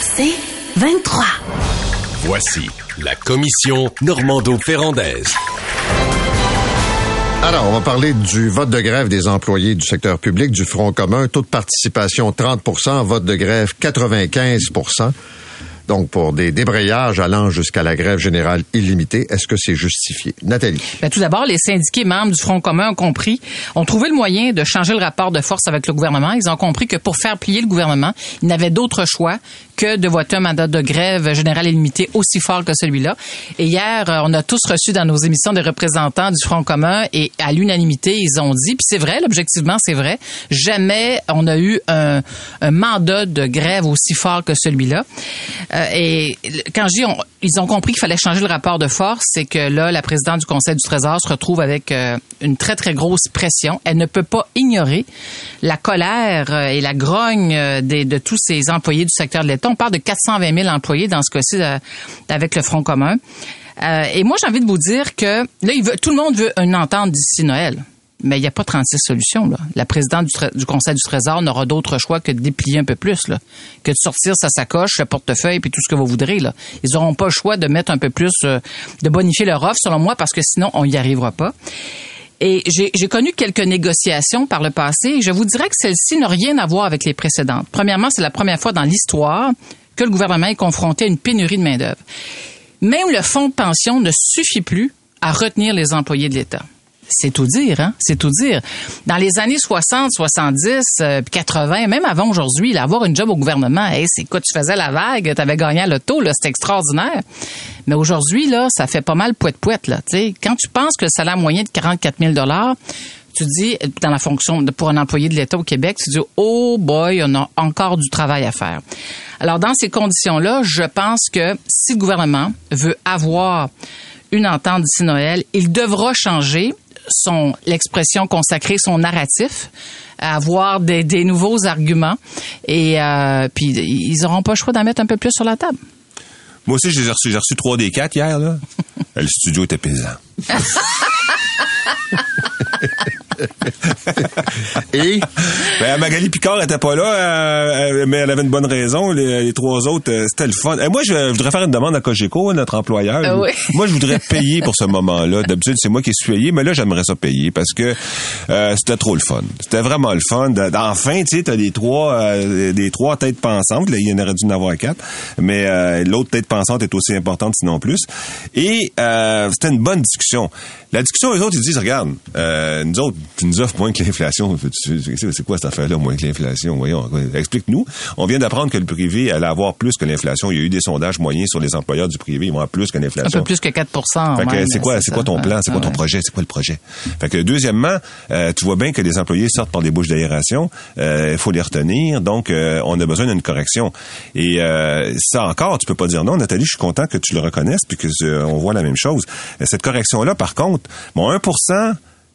C'est 23. Voici la commission Normando-Ferrandaise. Alors, on va parler du vote de grève des employés du secteur public du Front commun. Taux de participation 30% vote de grève 95 donc, pour des débrayages allant jusqu'à la grève générale illimitée, est-ce que c'est justifié? Nathalie. Ben, tout d'abord, les syndiqués membres du Front commun ont compris, ont trouvé le moyen de changer le rapport de force avec le gouvernement. Ils ont compris que pour faire plier le gouvernement, ils n'avaient d'autre choix que de voter un mandat de grève générale illimitée aussi fort que celui-là. Et hier, euh, on a tous reçu dans nos émissions des représentants du Front commun et à l'unanimité, ils ont dit, puis c'est vrai, objectivement, c'est vrai, jamais on a eu un, un mandat de grève aussi fort que celui-là. Euh, et quand je dis ils ont compris qu'il fallait changer le rapport de force, c'est que là, la présidente du Conseil du Trésor se retrouve avec euh, une très, très grosse pression. Elle ne peut pas ignorer la colère euh, et la grogne de tous ces employés du secteur de l'État. On parle de 420 000 employés dans ce cas-ci avec le Front commun. et moi, j'ai envie de vous dire que là, tout le monde veut une entente d'ici Noël mais il n'y a pas 36 solutions. La présidente du, Conseil du Trésor n'aura d'autre choix que de déplier un peu plus, là, que de sortir sa sacoche, sa portefeuille, puis tout ce que vous voudrez. Ils n'auront pas le choix de mettre un peu plus, euh, de bonifier leur offre, selon moi, parce que sinon, on n'y arrivera pas. Et j'ai connu quelques négociations par le passé, et je vous dirais que celle-ci n'a rien à voir avec les précédentes. Premièrement, c'est la première fois dans l'histoire que le gouvernement est confronté à une pénurie de main-d'œuvre. Même le fonds de pension ne suffit plus à retenir les employés de l'État. C'est tout dire, hein? C'est tout dire. Dans les années 60, 70, 80, même avant aujourd'hui, avoir une job au gouvernement, c'est quoi, tu faisais la vague, tu avais gagné à l'auto, c'était extraordinaire. Mais aujourd'hui, là, ça fait pas mal poète-poète, là. sais. Quand tu penses que le salaire moyen de 44 000 tu dis, dans la fonction de, pour un employé de l'État au Québec, tu dis, oh boy, on a encore du travail à faire. Alors, dans ces conditions-là, je pense que si le gouvernement veut avoir une entente d'ici Noël, il devra changer son l'expression consacrée, son narratif, avoir des, des nouveaux arguments et euh, puis ils n'auront pas le choix d'en mettre un peu plus sur la table. Moi aussi, j'ai reçu, j'ai reçu 3 des 4 hier, là. le studio était pesant. Et? Ben, Magali Picard était pas là, euh, mais elle avait une bonne raison. Les, trois autres, euh, c'était le fun. Et moi, je, voudrais faire une demande à Cogeco, notre employeur. Ah moi, je voudrais payer pour ce moment-là. D'habitude, c'est moi qui suis payé, mais là, j'aimerais ça payer parce que euh, c'était trop le fun. C'était vraiment le fun. Enfin, tu sais, t'as des trois, des trois têtes pensantes. Là, il y en aurait dû en avoir quatre, mais l'autre tête pensante est aussi importante, sinon plus. Et c'était une bonne discussion. La discussion, les autres, ils disent, regarde, nous autres, tu nous offres moins que l'inflation. C'est quoi cette affaire-là, moins que l'inflation? Voyons, explique-nous. On vient d'apprendre que le privé allait avoir plus que l'inflation. Il y a eu des sondages moyens sur les employeurs du privé. Ils vont avoir plus que l'inflation. Un peu plus que 4% c'est quoi, c'est quoi ton plan? C'est quoi ton projet? C'est quoi le projet? Fait que, deuxièmement, euh, tu vois bien que les employés sortent par des bouches d'aération. Euh, il faut les retenir. Donc, euh, on a besoin d'une correction. Et ça encore, tu peux pas dire non. Nathalie, je suis content que tu le reconnaisses puis que on voit la même chose. Cette correction-là, par contre, bon, 1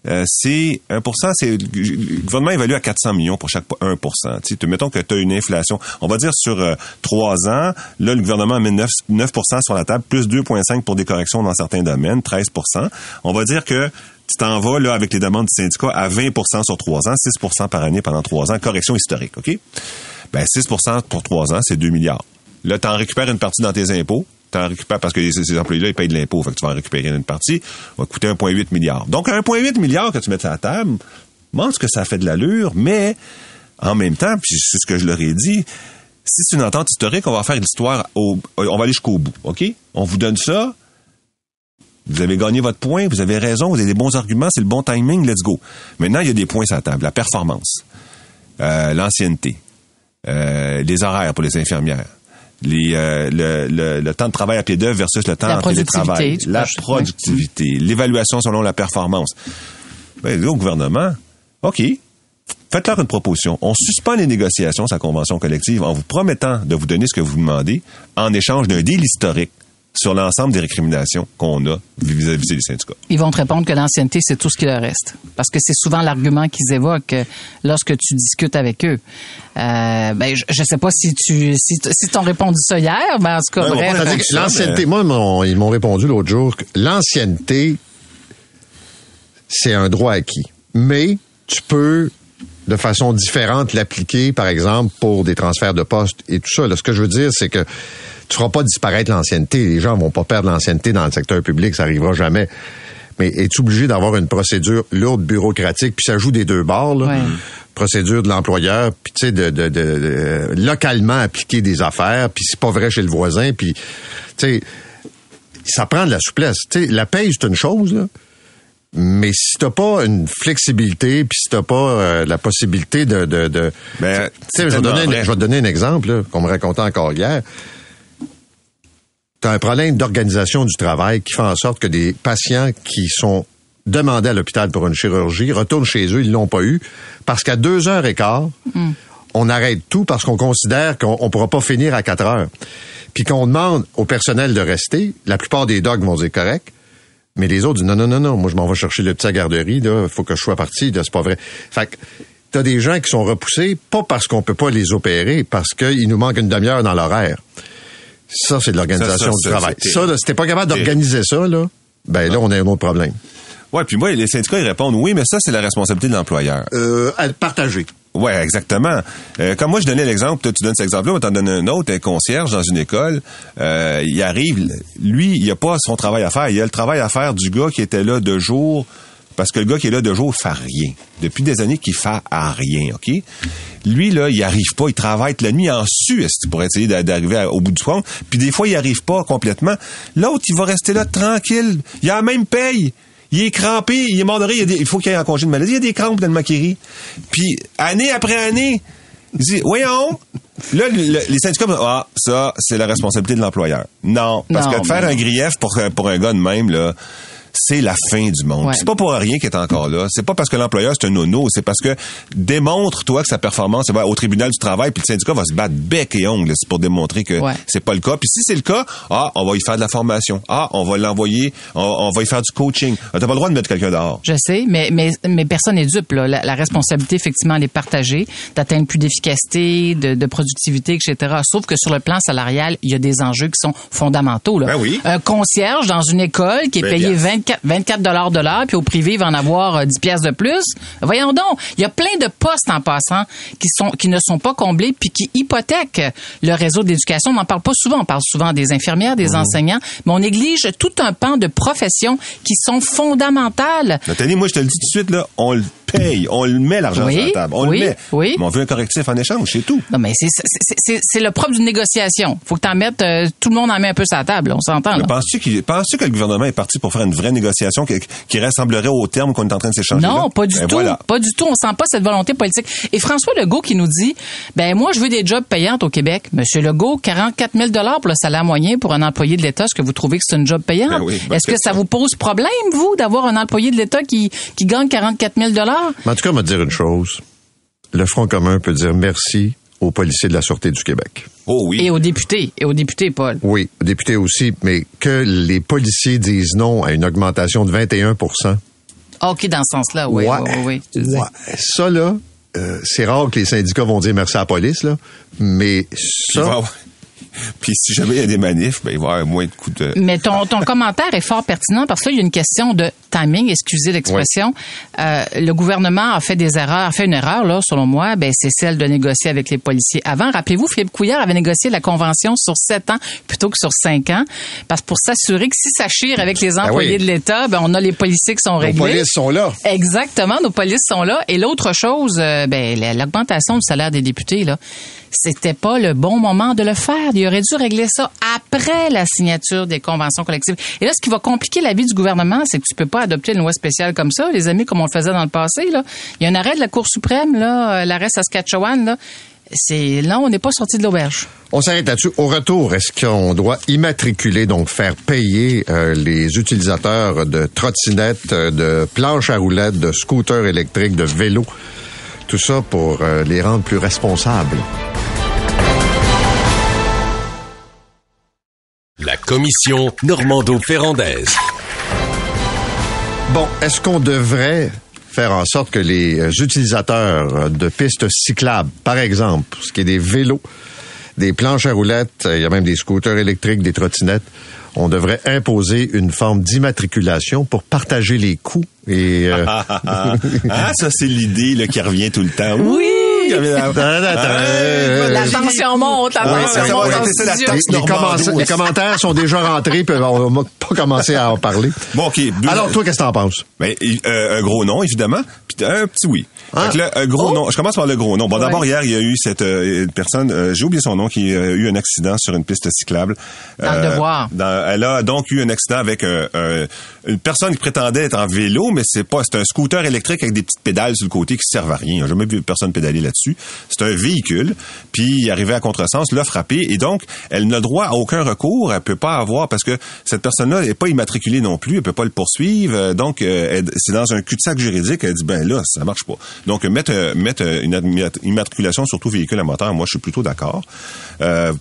euh, c'est 1% c'est le gouvernement évalue à 400 millions pour chaque 1% tu Mettons que tu as une inflation. On va dire sur euh, trois ans, là, le gouvernement met 9, 9% sur la table, plus 2,5 pour des corrections dans certains domaines, 13% On va dire que tu t'en vas là, avec les demandes du syndicat à 20% sur trois ans, 6% par année pendant trois ans, correction historique, OK? Ben 6% pour trois ans, c'est 2 milliards. Là, tu en récupères une partie dans tes impôts, en récupères parce que ces, employés-là, ils payent de l'impôt. Fait que tu vas en récupérer une partie. va coûter 1,8 milliard. Donc, 1,8 milliard que tu mets à la table, pense que ça fait de l'allure, mais en même temps, puis c'est ce que je leur ai dit, si c'est une entente historique, on va faire l'histoire, on va aller jusqu'au bout, OK? On vous donne ça, vous avez gagné votre point, vous avez raison, vous avez des bons arguments, c'est le bon timing, let's go. Maintenant, il y a des points sur la table. La performance, euh, l'ancienneté, euh, les horaires pour les infirmières, les, euh, le, le, temps de travail à pied d'œuvre versus le temps de télétravail, la productivité, l'évaluation selon la performance. Ben, au gouvernement, OK, faites-leur une proposition. On suspend les négociations, sa convention collective, en vous promettant de vous donner ce que vous demandez en échange d'un deal historique sur l'ensemble des récriminations qu'on a vis-à-vis des syndicats. Ils vont te répondre que l'ancienneté, c'est tout ce qui leur reste. Parce que c'est souvent l'argument qu'ils évoquent lorsque tu discutes avec eux. Euh, ben, je ne sais pas si tu si, si t'ont répondu ça hier, mais en tout cas, bref. L'ancienneté, moi, ils m'ont répondu l'autre jour que l'ancienneté, c'est un droit acquis. Mais tu peux de façon différente l'appliquer, par exemple, pour des transferts de poste et tout ça. Là, ce que je veux dire, c'est que tu feras pas disparaître l'ancienneté. Les gens vont pas perdre l'ancienneté dans le secteur public, ça arrivera jamais. Mais es-tu obligé d'avoir une procédure lourde, bureaucratique, puis ça joue des deux bords, là? Procédure de l'employeur, puis tu sais, de, de, de, localement appliquer des affaires, puis c'est pas vrai chez le voisin, puis tu sais, ça prend de la souplesse. Tu sais, la paye, c'est une chose, là. Mais si t'as pas une flexibilité, puis si t'as pas euh, la possibilité de... de, de Ben, tu sais, je vais donner, un- je vais te donner un exemple là, qu'on me racontait encore hier. T'as un problème d'organisation du travail qui fait en sorte que des patients qui sont demandés à l'hôpital pour une chirurgie retournent chez eux, ils l'ont pas eu, parce qu'à deux heures et quart, on arrête tout parce qu'on considère qu'on on pourra pas finir à quatre heures. Puis qu'on demande au personnel de rester, la plupart des dogs vont dire correct, mais les autres disent non, non, non, non, moi je m'en vais chercher le petit à garderie, là, faut que je sois parti, là, c'est pas vrai. Fait que t'as des gens qui sont repoussés, pas parce qu'on peut pas les opérer, parce qu'il nous manque une demi-heure dans l'horaire. Ça, c'est de l'organisation du travail. Ça, là, si t'es pas capable d'organiser ça, là, ben là, on a un autre problème. Ouais, puis moi, les syndicats, ils répondent oui, mais ça, c'est la responsabilité de l'employeur. Euh, à partager. Ouais, exactement. Euh, comme moi, je donnais l'exemple, toi, tu donnes cet exemple-là, on t'en donne un autre, un concierge dans une école. Euh, il arrive, lui, il a pas son travail à faire. Il a le travail à faire du gars qui était là de jour, parce que le gars qui est là de jour fait rien. Depuis des années qu'il fait à rien, OK? Lui, là, il arrive pas. Il travaille toute la nuit en Suisse pour essayer d'a- d'arriver au bout du compte? Puis des fois, il arrive pas complètement. L'autre, il va rester là tranquille. Il a la même paye. Il est crampé, il est mort de rire, il, faut qu'il ait un congé de maladie, il y a des crampes dans le maquerie. Puis, année après année, il dit, voyons, là, le- le- les syndicats, ah, ça, c'est la responsabilité de l'employeur. Non, parce Non, que de faire un grief pour, pour un gars de même, là, c'est la fin du monde. Ouais. C'est pas pour rien qu'il est encore là. C'est pas parce que l'employeur c'est un nono, c'est parce que démontre-toi que sa performance va au tribunal du travail, puis le syndicat va se battre bec et ongle c'est pour démontrer que Ouais. c'est pas le cas. Puis si c'est le cas, ah, on va y faire de la formation. Ah, on va l'envoyer, on, on va y faire du coaching. Ah, T'as pas le droit de mettre quelqu'un dehors. Je sais, mais, mais, mais personne n'est dupe. Là. La, la responsabilité, effectivement, elle est partagée, d'atteindre plus d'efficacité, de, de productivité, etc. Sauf que sur le plan salarial, il y a des enjeux qui sont fondamentaux. Là. Ben oui. Un concierge dans une école qui est Ben, payé piastres. 24, 24 dollars de l'heure, puis au privé, il va en avoir euh, 10 pièces de plus. Voyons donc, il y a plein de postes en passant qui sont qui ne sont pas comblés puis qui hypothèquent le réseau d'éducation. On n'en parle pas souvent. On parle souvent des infirmières, des enseignants, mais on néglige tout un pan de professions qui sont fondamentales. Nathalie, moi, je te le dis tout de suite, là, on le paye, on le met l'argent Oui, sur la table. On oui, le met. oui. Mais on veut un correctif en échange, c'est tout. Non, mais c'est le propre d'une négociation. Faut que t'en mettes, euh, tout le monde en met un peu sa table. On s'entend. Penses-tu penses-tu que le gouvernement est parti pour faire une vraie négociation qui, qui ressemblerait au terme qu'on est en train de s'échanger? Non, là? pas du Ben tout. voilà. Pas du tout. On sent pas cette volonté politique. Et François Legault qui nous dit, ben moi, je veux des jobs payants au Québec. Monsieur Legault, 44 000 pour le salaire moyen pour un employé de l'État. Est-ce que vous trouvez que c'est un job payant? Ben oui, Est-ce que ça vous pose problème, vous, d'avoir un employé de l'État qui, qui gagne 44 000 Mais en tout cas, on va te dire une chose. Le Front commun peut dire merci aux policiers de la Sûreté du Québec. Oh oui. Et aux députés. Et aux députés, Paul. Oui, aux députés aussi, mais que les policiers disent non à une augmentation de 21 Ah, OK, dans ce sens-là, oui. Ouais. oui, oui. Ça, là, euh, c'est rare que les syndicats vont dire merci à la police, là, mais ça... va avoir- Puis si jamais il y a des manifs, ben, il va y avoir moins de coups de... Mais ton, ton commentaire est fort pertinent parce que là, il y a une question de timing, excusez l'expression. Euh, le gouvernement a fait des erreurs, a fait une erreur, là, selon moi, ben, c'est celle de négocier avec les policiers. Avant, rappelez-vous, Philippe Couillard avait négocié la convention sur sept ans plutôt que sur cinq ans, parce que pour s'assurer que si ça chire avec les employés oui. de l'État, ben, on a les policiers qui sont Nos réglés. polices sont là. Exactement, nos polices sont là. Et l'autre chose, euh, ben, la- l'augmentation du salaire des députés, là, c'était pas le bon moment de le faire. Il aurait dû régler ça après la signature des conventions collectives. Et là, ce qui va compliquer la vie du gouvernement, c'est que tu peux pas adopter une loi spéciale comme ça, les amis, comme on le faisait dans le passé. Il y a un arrêt de la Cour suprême, là, l'arrêt Saskatchewan. Là. C'est là, on n'est pas sorti de l'auberge. On s'arrête là-dessus. Au retour, est-ce qu'on doit immatriculer, donc faire payer euh, les utilisateurs de trottinettes, euh, de planches à roulettes, de scooters électriques, de vélos, tout ça pour euh, les rendre plus responsables? La commission Normando-Ferrandaise. Bon, est-ce qu'on devrait faire en sorte que les euh, utilisateurs euh, de pistes cyclables, par exemple, pour ce qui est des vélos, des planches à roulettes, il y a même des scooters électriques, des trottinettes. On devrait imposer une forme d'immatriculation pour partager les coûts. Et, euh, ah, ça, c'est l'idée là, qui revient tout le temps. Oui! La tension monte, la tension monte. les, commentaires sont déjà rentrés, puis on va pas commencer à en parler. Bon, OK. Alors, toi, qu'est-ce que t'en penses? Ben, euh, un gros nom, évidemment, puis un petit oui. Là, un gros Oh. nom. Je commence par le gros nom. Bon, Ouais. d'abord, hier, il y a eu cette euh, personne, euh, j'ai oublié son nom, qui a eu un accident sur une piste cyclable. Euh, Dans le devoir. dans- elle a donc eu un accident avec un- un- une personne qui prétendait être en vélo, mais c'est pas, c'est un scooter électrique avec des petites pédales sur le côté qui servent à rien. J'ai jamais vu personne pédaler là-dessus. C'est un véhicule, puis il arrivait à contresens, l'a frappé, et donc, elle n'a droit à aucun recours. Elle peut pas avoir, parce que cette personne-là n'est pas immatriculée non plus, elle peut pas le poursuivre. Euh, Donc, euh, c'est dans un cul-de-sac juridique. Elle dit, ben là, ça marche pas. Donc, mettre, euh, mettre euh, une immatriculation sur tout véhicule à moteur, moi, je suis plutôt d'accord. Euh,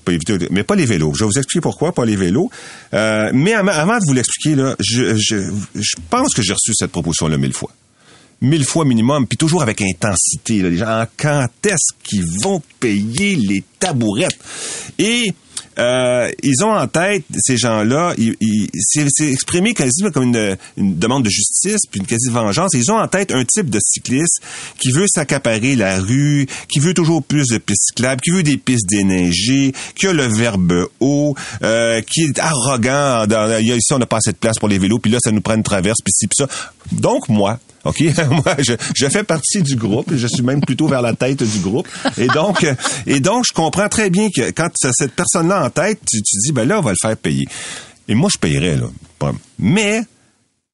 mais pas les vélos. Je vais vous expliquer pourquoi, pas les vélos. Euh, mais avant, de vous l'expliquer, je, je pense que j'ai reçu cette proposition-là mille fois mille fois minimum, puis toujours avec intensité. Là, les gens, quand est-ce qu'ils vont payer les tabourettes? Et euh, ils ont en tête, ces gens-là, ils- ils- c'est exprimé quasiment comme une, une demande de justice, puis une quasi-vengeance. Ils ont en tête un type de cycliste qui veut s'accaparer la rue, qui veut toujours plus de pistes cyclables, qui veut des pistes déneigées, qui a le verbe haut, euh, qui est arrogant. Dans, ici, on n'a pas assez de place pour les vélos, puis là, ça nous prend une traverse, puis ci, puis ça. Donc, moi, OK? Moi, je, je fais partie du groupe. Je suis même plutôt vers la tête du groupe. Et donc, euh, et donc, je comprends très bien que quand as cette personne-là en tête, tu, tu dis, ben là, on va le faire payer. Et moi, je payerais, là. Mais,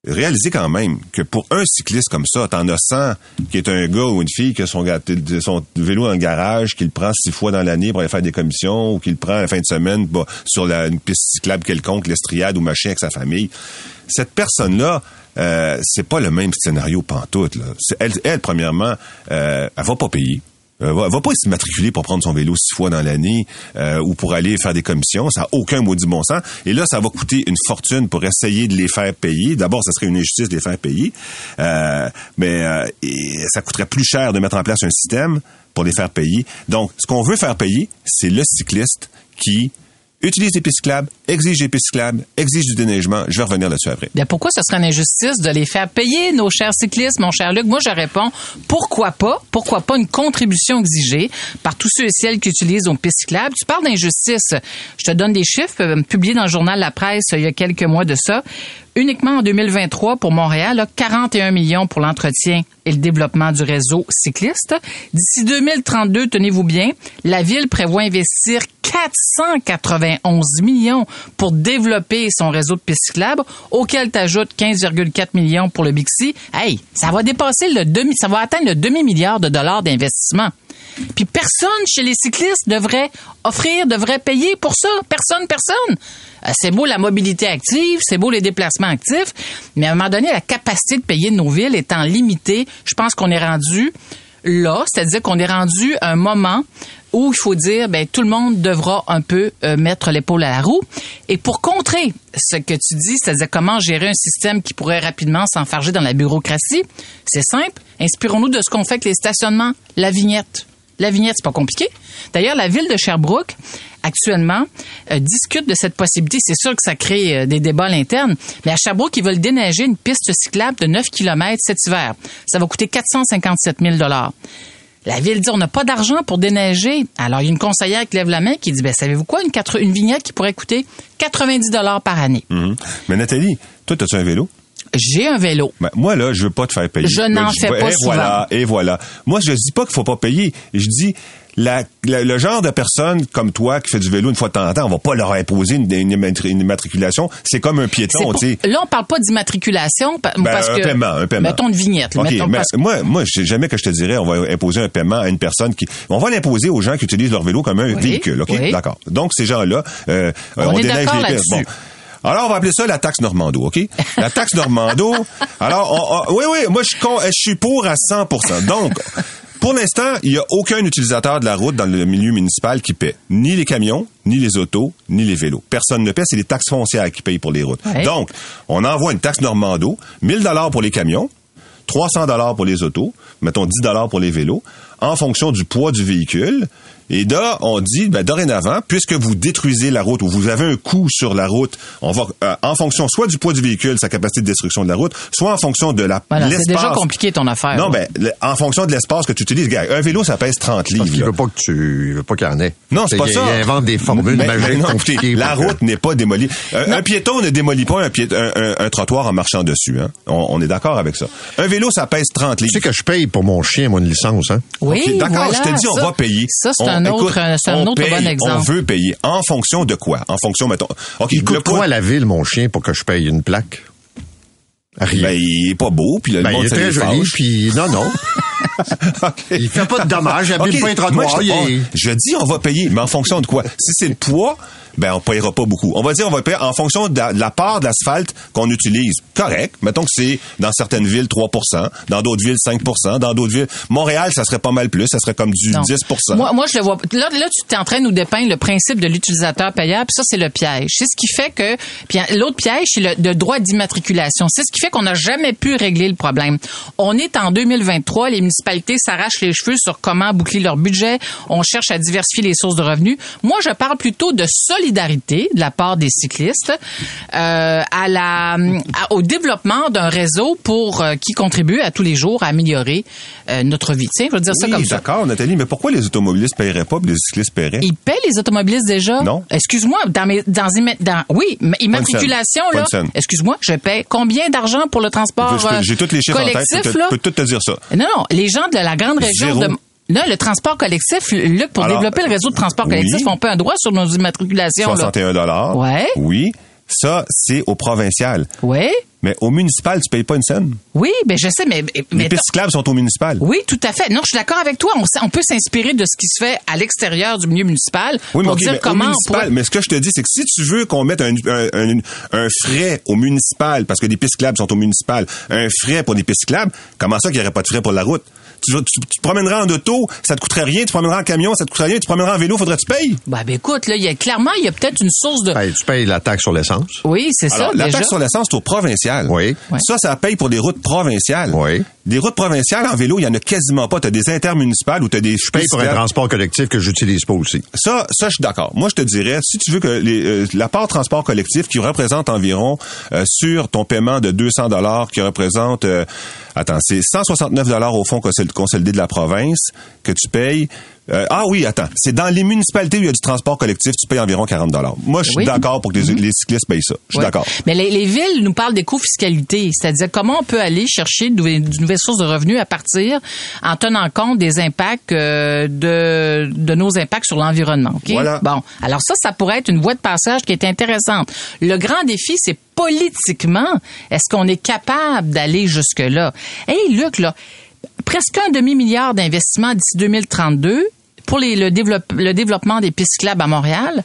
réalisez quand même que pour un cycliste comme ça, t'en as 100 qui est un gars ou une fille qui a son, son vélo dans le garage, qui le prend six fois dans l'année pour aller faire des commissions, ou qui le prend la fin de semaine bah, sur une piste cyclable quelconque, l'estriade ou machin avec sa famille. Cette personne-là, euh, c'est pas le même scénario pantoute. Là. Elle, elle, premièrement, euh, elle va pas payer. Elle va, va pas se matriculer pour prendre son vélo six fois dans l'année euh, ou pour aller faire des commissions. Ça n'a aucun maudit bon sens. Et là, ça va coûter une fortune pour essayer de les faire payer. D'abord, ça serait une injustice de les faire payer. Euh, mais euh, ça coûterait plus cher de mettre en place un système pour les faire payer. Donc, ce qu'on veut faire payer, c'est le cycliste qui utilise des exige des exige du déneigement. Je vais revenir là-dessus après. Bien, pourquoi ce serait une injustice de les faire payer, nos chers cyclistes, mon cher Luc? Moi, je réponds, pourquoi pas? Pourquoi pas une contribution exigée par tous ceux et celles qui utilisent nos pistes? Tu parles d'injustice. Je te donne des chiffres euh, publiés dans le journal La Presse euh, il y a quelques mois de ça. Uniquement en 2023, pour Montréal, là, 41 millions pour l'entretien et le développement du réseau cycliste. D'ici 2032, tenez-vous bien, la ville prévoit investir 491 millions pour développer son réseau de pistes cyclables, auquel t'ajoutes 15,4 millions pour le Bixi. Hey, ça va dépasser le demi, ça va atteindre le demi-milliard de dollars d'investissement. Puis personne chez les cyclistes devrait offrir, devrait payer pour ça. Personne, personne. Euh, C'est beau la mobilité active, c'est beau les déplacements actifs, mais à un moment donné, la capacité de payer de nos villes étant limitée, je pense qu'on est rendu là, c'est-à-dire qu'on est rendu à un moment où il faut dire, ben tout le monde devra un peu euh, mettre l'épaule à la roue. Et pour contrer ce que tu dis, c'est-à-dire comment gérer un système qui pourrait rapidement s'enfarger dans la bureaucratie, c'est simple. Inspirons-nous de ce qu'on fait avec les stationnements, la vignette. La vignette, c'est pas compliqué. D'ailleurs, la ville de Sherbrooke, actuellement, euh, discute de cette possibilité. C'est sûr que ça crée euh, des débats à l'interne, mais à Sherbrooke, ils veulent déneiger une piste cyclable de 9 km cet hiver. Ça va coûter 457 000 la ville dit on n'a pas d'argent pour déneiger. Alors il y a une conseillère qui lève la main qui dit ben savez-vous quoi? Une, quatre- une vignette qui pourrait coûter 90 dollars par année. Mhm. Mais Nathalie, toi, as-tu un vélo? J'ai un vélo. Ben, moi, là, je veux pas te faire payer. Je n'en Ben, fais pas et souvent. Voilà, et voilà. Moi, je dis pas qu'il faut pas payer. Je dis, la, la- le genre de personne comme toi qui fait du vélo une fois de temps en temps, on va pas leur imposer une, une une immatriculation. C'est comme un piéton, tu sais. Là on parle pas d'immatriculation Ben, parce un que paiement, un paiement. mettons une vignette. OK, mettons, mais parce moi, moi, jamais que je te dirais, on va imposer un paiement à une personne qui, on va l'imposer aux gens qui utilisent leur vélo comme un Oui, véhicule, ok, oui. d'accord. Donc ces gens-là, euh, On est déneige les pistes. Alors, on va appeler ça la taxe Normando, OK? La taxe Normando. Alors, on- on- oui, oui, moi, je, con- je suis pour à 100% Donc, pour l'instant, il n'y a aucun utilisateur de la route dans le milieu municipal qui paie. Ni les camions, ni les autos, ni les vélos. Personne ne paie, c'est les taxes foncières qui payent pour les routes. Ouais. Donc, on envoie une taxe Normando, 1000 dollars pour les camions, 300 dollars pour les autos, mettons 10 dollars pour les vélos, en fonction du poids du véhicule. Et là, on dit, ben, dorénavant, puisque vous détruisez la route ou vous avez un coût sur la route, on va, euh, en fonction soit du poids du véhicule, sa capacité de destruction de la route, soit en fonction de la, Voilà, l'espace. c'est déjà compliqué ton affaire. Non, ben, le- en fonction de l'espace que tu utilises. Gars, un vélo, ça pèse 30 livres. Parce là. veut pas que tu, il veut pas qu'il y en ait. Non, c'est pas Il- ça. Il invente des formules Ben, magiques ben non, écoutez, la route n'est pas démolie. Un, un piéton ne démolit pas un, piét- un, un- un trottoir en marchant dessus. Hein? On, on est d'accord avec ça. Un vélo, ça pèse 30 Tu livres. sais que je paye pour mon chien, moi, une licence, hein? Oui, D'accord, voilà, je te dis, on ça- va payer. Ça, c'est On- un autre, écoute, c'est un on autre paye, bon exemple. On veut payer. En fonction de quoi? En fonction, mettons. OK, Il le coûte quoi à la ville, mon chien, pour que je paye une plaque? Rien. Ben, il est pas beau, puis le Ben, monde, il est ça très joli, puis non, non. OK. Il fait pas de dommages, il abîme OK, pas un moi, trottoir. je, est- je dis on va payer, mais en fonction de quoi? Si c'est le poids, ben on payera pas beaucoup. On va dire on va payer en fonction de la, de la part de l'asphalte qu'on utilise. Correct. Mettons que c'est dans certaines villes 3% dans d'autres villes 5% dans d'autres villes. Montréal, ça serait pas mal plus, ça serait comme du Non. 10 Moi, moi, je le vois. Là, là tu es en train de nous dépeindre le principe de l'utilisateur payable. puis Ça, c'est le piège. C'est ce qui fait que. Puis l'autre piège, c'est le, le droit d'immatriculation. C'est ce qui fait qu'on n'a jamais pu régler le problème. On est en 2023. Les municipalités s'arrachent les cheveux sur comment boucler leur budget. On cherche à diversifier les sources de revenus. Moi, je parle plutôt de solidarité de la part des cyclistes euh, à la, à- au développement d'un réseau pour euh, qui contribue à tous les jours à améliorer euh, notre vie. Tiens, je veux dire ça comme ça. d'accord, Nathalie, mais pourquoi les automobilistes paieraient pas, puis les cyclistes paieraient? Ils paient les automobilistes déjà? Non. Excuse-moi, dans mes, dans, oui, mais immatriculation, là. Excuse-moi, je paie combien d'argent pour le transport J'ai toutes les chiffres en tête, collectif, je peux peux tout te dire ça. Non, non, les gens de la grande région Zéro. de... Non, le transport collectif, Luc, pour Alors, développer le réseau de transport oui. collectif, on paie un droit sur nos immatriculations, là. 61 dollars. Ouais. Oui. Ça, c'est au provincial. Oui, Mais au municipal, tu payes pas une scène. oui, ben je sais, mais... Les mais pistes cyclables sont au municipal. oui, tout à fait. Non, je suis d'accord avec toi. On, peut s'inspirer de ce qui se fait à l'extérieur du milieu municipal Oui, mais, pour dire mais au comment on municipal, pourrait... mais ce que je te dis, c'est que si tu veux qu'on mette un, un, un- un frais au municipal, parce que les pistes cyclables sont au municipal, un frais pour des pistes cyclables, comment ça qu'il n'y aurait pas de frais pour la route? Tu, vas- tu, tu te promèneras en auto, ça te coûterait rien. Tu te promèneras en camion, ça te coûterait rien. Tu te promèneras en vélo, faudrait que tu payes. Ben, ben, écoute, là, il y a clairement, il y a peut-être une source de... Ben, tu payes la taxe sur l'essence. Oui, c'est ça, la déjà. taxe sur l'essence, c'est au provincial. Oui. Ouais. Ça, ça paye pour des routes provinciales. Oui. Des routes provinciales en vélo, il y en a quasiment pas. Tu as des intermunicipales ou tu as des Je paye pour un transport collectif que j'utilise pas aussi. Ça, ça, je suis d'accord. Moi, je te dirais, si tu veux que les, euh, la part transport collectif qui représente environ euh, sur ton paiement de 200 dollars, qui représente, euh, attends, c'est 169 dollars au fond consol- consolidé de la province que tu payes. Euh, ah oui, attends, c'est dans les municipalités où il y a du transport collectif, tu payes environ 40 dollars. Moi, je suis Oui. d'accord pour que les, les cyclistes payent ça. Je suis d'accord. Mais les, les villes nous parlent des co-fiscalités, c'est-à-dire comment on peut aller chercher de nouvelles, de nouvelles sources de revenus à partir en tenant compte des impacts euh, de, de nos impacts sur l'environnement. ok? Voilà. Bon, alors ça, ça pourrait être une voie de passage qui est intéressante. Le grand défi, c'est politiquement, est-ce qu'on est capable d'aller jusque-là? Hey, Luc, là, presque un demi-milliard d'investissements d'ici 2032 pour les- le, développe- le développement des pistes cyclables à Montréal.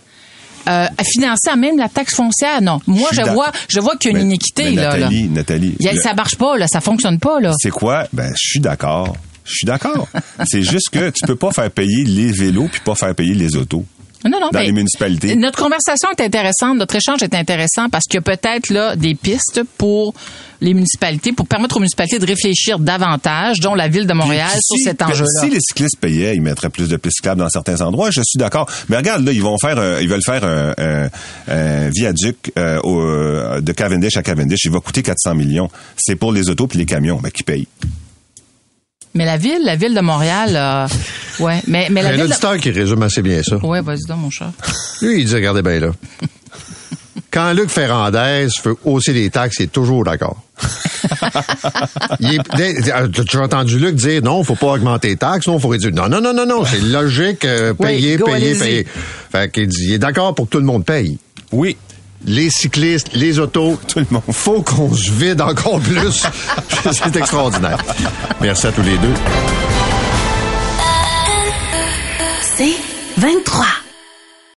Euh, à financer à même la taxe foncière, non. Moi, Je vois, je vois qu'il y a une Mais- iniquité, mais là, là. Nathalie, Nathalie, a- le- ça marche pas, là. Ça fonctionne pas, là. C'est quoi? Ben, je suis d'accord. Je suis d'accord. c'est juste que tu peux pas faire payer les vélos puis pas faire payer les autos. Non, non, dans mais les municipalités. Notre conversation est intéressante, notre échange est intéressant parce qu'il y a peut-être là des pistes pour les municipalités, pour permettre aux municipalités de réfléchir davantage, dont la ville de Montréal, sur cet enjeu-là. Si les cyclistes payaient, ils mettraient plus de pistes cyclables dans certains endroits. Je suis d'accord. Mais regarde, là, ils vont faire, un- ils veulent faire un, un- un viaduc euh, au- de Cavendish à Cavendish. Il va coûter 400 millions. C'est pour les autos puis les camions, ben, qui payent? Mais la ville, la ville de Montréal, euh, ouais, mais, mais Il y a un auditeur qui résume assez bien ça. Ouais, vas-y donc, mon chat. Lui, il dit, regardez bien là. Quand Luc Ferrandez veut hausser les taxes, il est toujours d'accord. Il est- T'as toujours entendu Luc dire non, faut pas augmenter les taxes, non, faut réduire. Non, non, non, non, non, c'est logique, euh, Oui, payer, go, payer, payer. Fait qu'il dit, il est d'accord pour que tout le monde paye. Oui. Les cyclistes, les autos, Tout le monde. faut qu'on se vide encore plus. c'est extraordinaire. Merci à tous les deux. C'est 23.